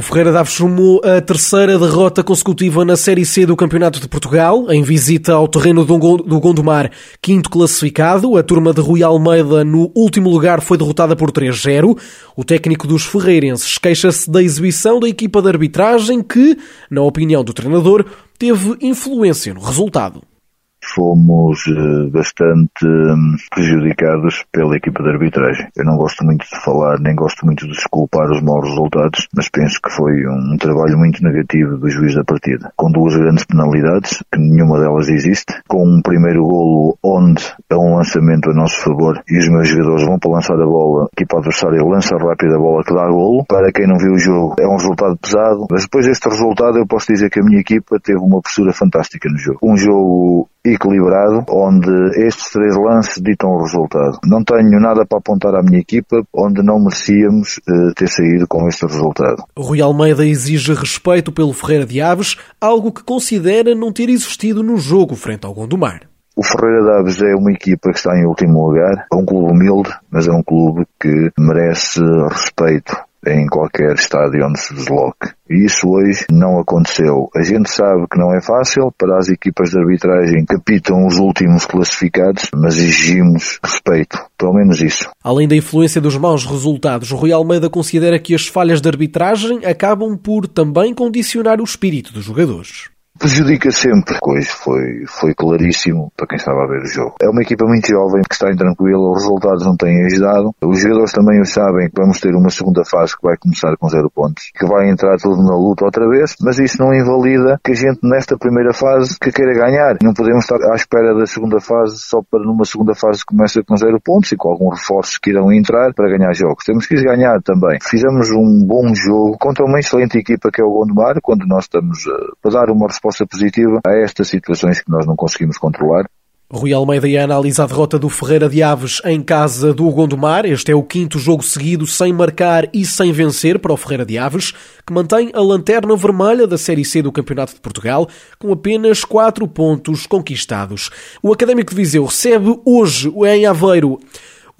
O Ferreira Daves sumou a terceira derrota consecutiva na Série C do Campeonato de Portugal, em visita ao terreno do Gondomar, quinto classificado. A turma de Rui Almeida, no último lugar, foi derrotada por 3-0. O técnico dos ferreirenses queixa-se da exibição da equipa de arbitragem que, na opinião do treinador, teve influência no resultado fomos eh, bastante hum, prejudicados pela equipa de arbitragem. Eu não gosto muito de falar, nem gosto muito de desculpar os maus resultados, mas penso que foi um trabalho muito negativo do juiz da partida. Com duas grandes penalidades, que nenhuma delas existe, com um primeiro golo onde lançamento a nosso favor e os meus jogadores vão para lançar a bola, a equipa adversária lança rápido a bola que dá golo. Para quem não viu o jogo, é um resultado pesado, mas depois deste resultado eu posso dizer que a minha equipa teve uma postura fantástica no jogo. Um jogo equilibrado, onde estes três lances ditam o resultado. Não tenho nada para apontar à minha equipa, onde não merecíamos uh, ter saído com este resultado. Rui Almeida exige respeito pelo Ferreira de Aves, algo que considera não ter existido no jogo frente ao Gondomar. O Ferreira de Aves é uma equipa que está em último lugar, é um clube humilde, mas é um clube que merece respeito em qualquer estádio onde se desloque. E isso hoje não aconteceu. A gente sabe que não é fácil para as equipas de arbitragem que apitam os últimos classificados, mas exigimos respeito. Pelo menos isso. Além da influência dos maus resultados, o Rui Almeida considera que as falhas de arbitragem acabam por também condicionar o espírito dos jogadores prejudica sempre. Hoje foi, foi claríssimo para quem estava a ver o jogo. É uma equipa muito jovem que está intranquila, os resultados não têm ajudado. Os jogadores também o sabem que vamos ter uma segunda fase que vai começar com zero pontos, que vai entrar tudo na luta outra vez, mas isso não invalida que a gente nesta primeira fase que queira ganhar. Não podemos estar à espera da segunda fase só para numa segunda fase que começa com zero pontos e com alguns reforços que irão entrar para ganhar jogos. Temos que ganhar também. Fizemos um bom jogo contra uma excelente equipa que é o Gondomar, quando nós estamos uh, para dar uma resposta resposta positiva a estas situações que nós não conseguimos controlar. Rui Almeida ia analisar a derrota do Ferreira de Aves em casa do Gondomar. Este é o quinto jogo seguido sem marcar e sem vencer para o Ferreira de Aves, que mantém a lanterna vermelha da Série C do Campeonato de Portugal, com apenas quatro pontos conquistados. O Académico de Viseu recebe hoje em Aveiro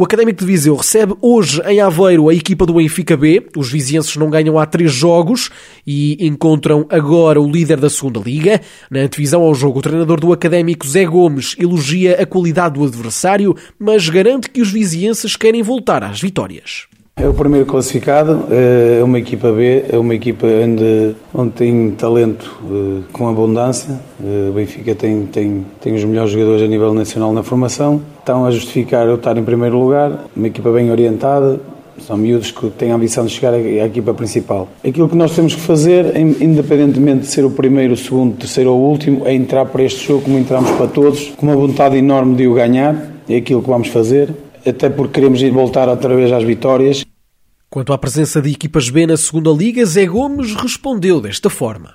o Académico de Viseu recebe hoje em Aveiro a equipa do Benfica B. Os vizienses não ganham há três jogos e encontram agora o líder da segunda liga. Na antevisão ao jogo, o treinador do Académico, Zé Gomes, elogia a qualidade do adversário, mas garante que os vizienses querem voltar às vitórias. É o primeiro classificado, é uma equipa B, é uma equipa onde, onde tem talento eh, com abundância. Eh, o Benfica tem, tem, tem os melhores jogadores a nível nacional na formação. Estão a justificar eu estar em primeiro lugar, uma equipa bem orientada, são miúdos que têm a ambição de chegar à equipa principal. Aquilo que nós temos que fazer, independentemente de ser o primeiro, o segundo, o terceiro ou o último, é entrar para este jogo como entramos para todos, com uma vontade enorme de o ganhar. É aquilo que vamos fazer, até porque queremos ir voltar outra vez às vitórias. Quanto à presença de equipas B na segunda liga, Zé Gomes respondeu desta forma.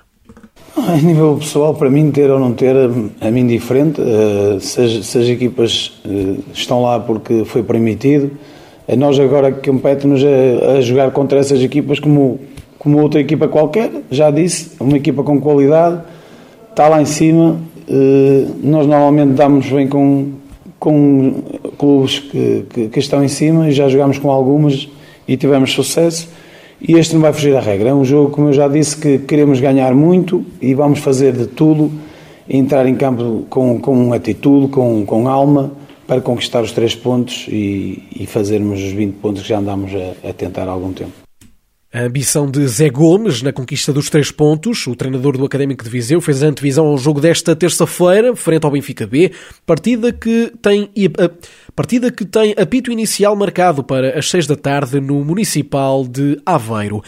A nível pessoal, para mim, ter ou não ter, a mim diferente. Eh, se as, se as equipas eh, estão lá porque foi permitido, a nós agora compete-nos a, a, jogar contra essas equipas como, como outra equipa qualquer. Já disse, uma equipa com qualidade, está lá em cima. Eh, nós normalmente damos bem com, com clubes que, que, que estão em cima e já jogámos com algumas e tivemos sucesso. E este não vai fugir à regra. É um jogo, como eu já disse, que queremos ganhar muito e vamos fazer de tudo, entrar em campo com, com atitude, com, com alma, para conquistar os três pontos e, e fazermos os 20 pontos que já andamos a, a tentar há algum tempo. A ambição de Zé Gomes na conquista dos três pontos. O treinador do Académico de Viseu fez a antevisão ao jogo desta terça-feira, frente ao Benfica B, partida que tem partida que tem apito inicial marcado para as seis da tarde no Municipal de Aveiro.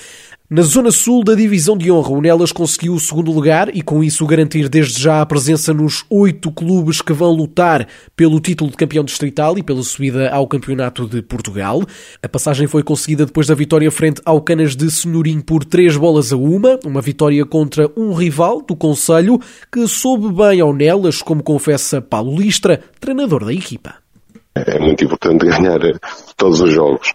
Na zona sul da divisão de honra, o Nelas conseguiu o segundo lugar e com isso garantir desde já a presença nos oito clubes que vão lutar pelo título de campeão distrital e pela subida ao campeonato de Portugal. A passagem foi conseguida depois da vitória frente ao Canas de Senhorim por três bolas a uma, uma vitória contra um rival do Conselho que soube bem ao Nelas, como confessa Paulo Listra, treinador da equipa. É muito importante ganhar todos os jogos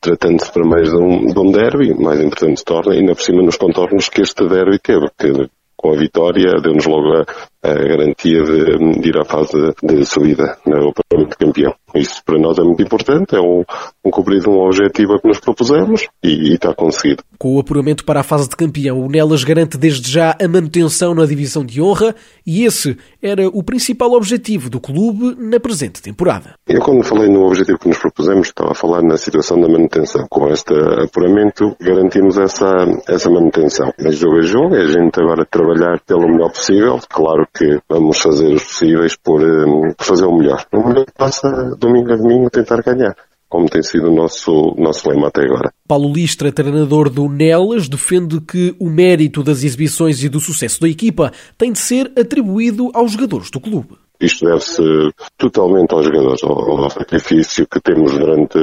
tratando-se para mais de um, de um derby, mais importante se torna, ainda por cima nos contornos que este derby teve, que com a vitória deu-nos logo a, a garantia de, de, ir à fase de subida no Parlamento de Campeão. Isso para nós é muito importante, é um, um cumprir um objetivo que nos propusemos e, e, está conseguido. Com o apuramento para a fase de campeão, o Nelas garante desde já a manutenção na divisão de honra e esse era o principal objetivo do clube na presente temporada. Eu quando falei no objetivo que nos propusemos, estava a falar na situação da manutenção. Com este apuramento garantimos essa, essa manutenção. É jogo a jogo, é a gente agora trabalhar pelo melhor possível. Claro que vamos fazer os possíveis por, um, por fazer o melhor. O melhor passa domingo a domingo tentar ganhar como tem sido o nosso, nosso lema até agora. Paulo Listra, treinador do Nelas, defende que o mérito das exibições e do sucesso da equipa tem de ser atribuído aos jogadores do clube. Isto deve-se totalmente aos jogadores, ao, ao sacrifício que temos durante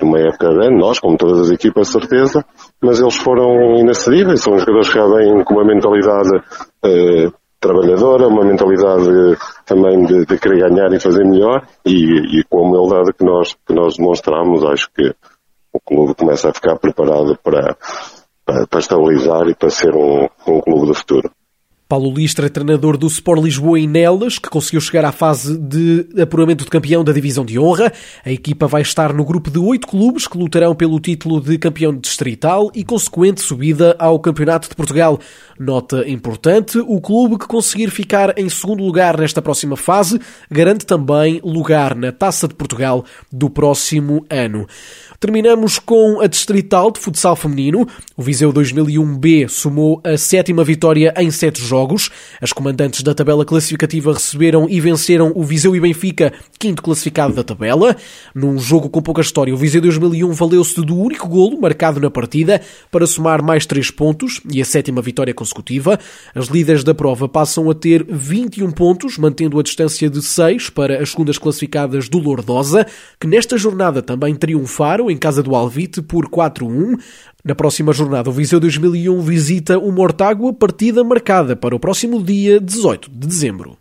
uma época grande, nós, como todas as equipas, certeza, mas eles foram inacessíveis, são jogadores que já vêm com uma mentalidade eh, trabalhadora, uma mentalidade também de, de, querer ganhar e fazer melhor e, e, com a humildade que nós, que nós demonstramos, acho que o clube começa a ficar preparado para, para, para estabilizar e para ser um, um clube do futuro. Paulo Listra, treinador do Sport Lisboa em Nelas, que conseguiu chegar à fase de apuramento de campeão da Divisão de Honra. A equipa vai estar no grupo de oito clubes que lutarão pelo título de campeão distrital e consequente subida ao Campeonato de Portugal. Nota importante, o clube que conseguir ficar em segundo lugar nesta próxima fase garante também lugar na Taça de Portugal do próximo ano. Terminamos com a Distrital de Futsal Feminino. O Viseu 2001B somou a sétima vitória em sete jogos. As comandantes da tabela classificativa receberam e venceram o Viseu e Benfica, quinto classificado da tabela. Num jogo com pouca história, o Viseu 2001 valeu-se do único golo marcado na partida para somar mais três pontos e a sétima vitória consecutiva. As líderes da prova passam a ter 21 pontos, mantendo a distância de 6 para as segundas classificadas do Lourdosa, que nesta jornada também triunfaram em casa do Alvite por 4-1. Na próxima jornada, o Viseu 2001 visita o Mortágua, partida marcada para o próximo dia 18 de dezembro.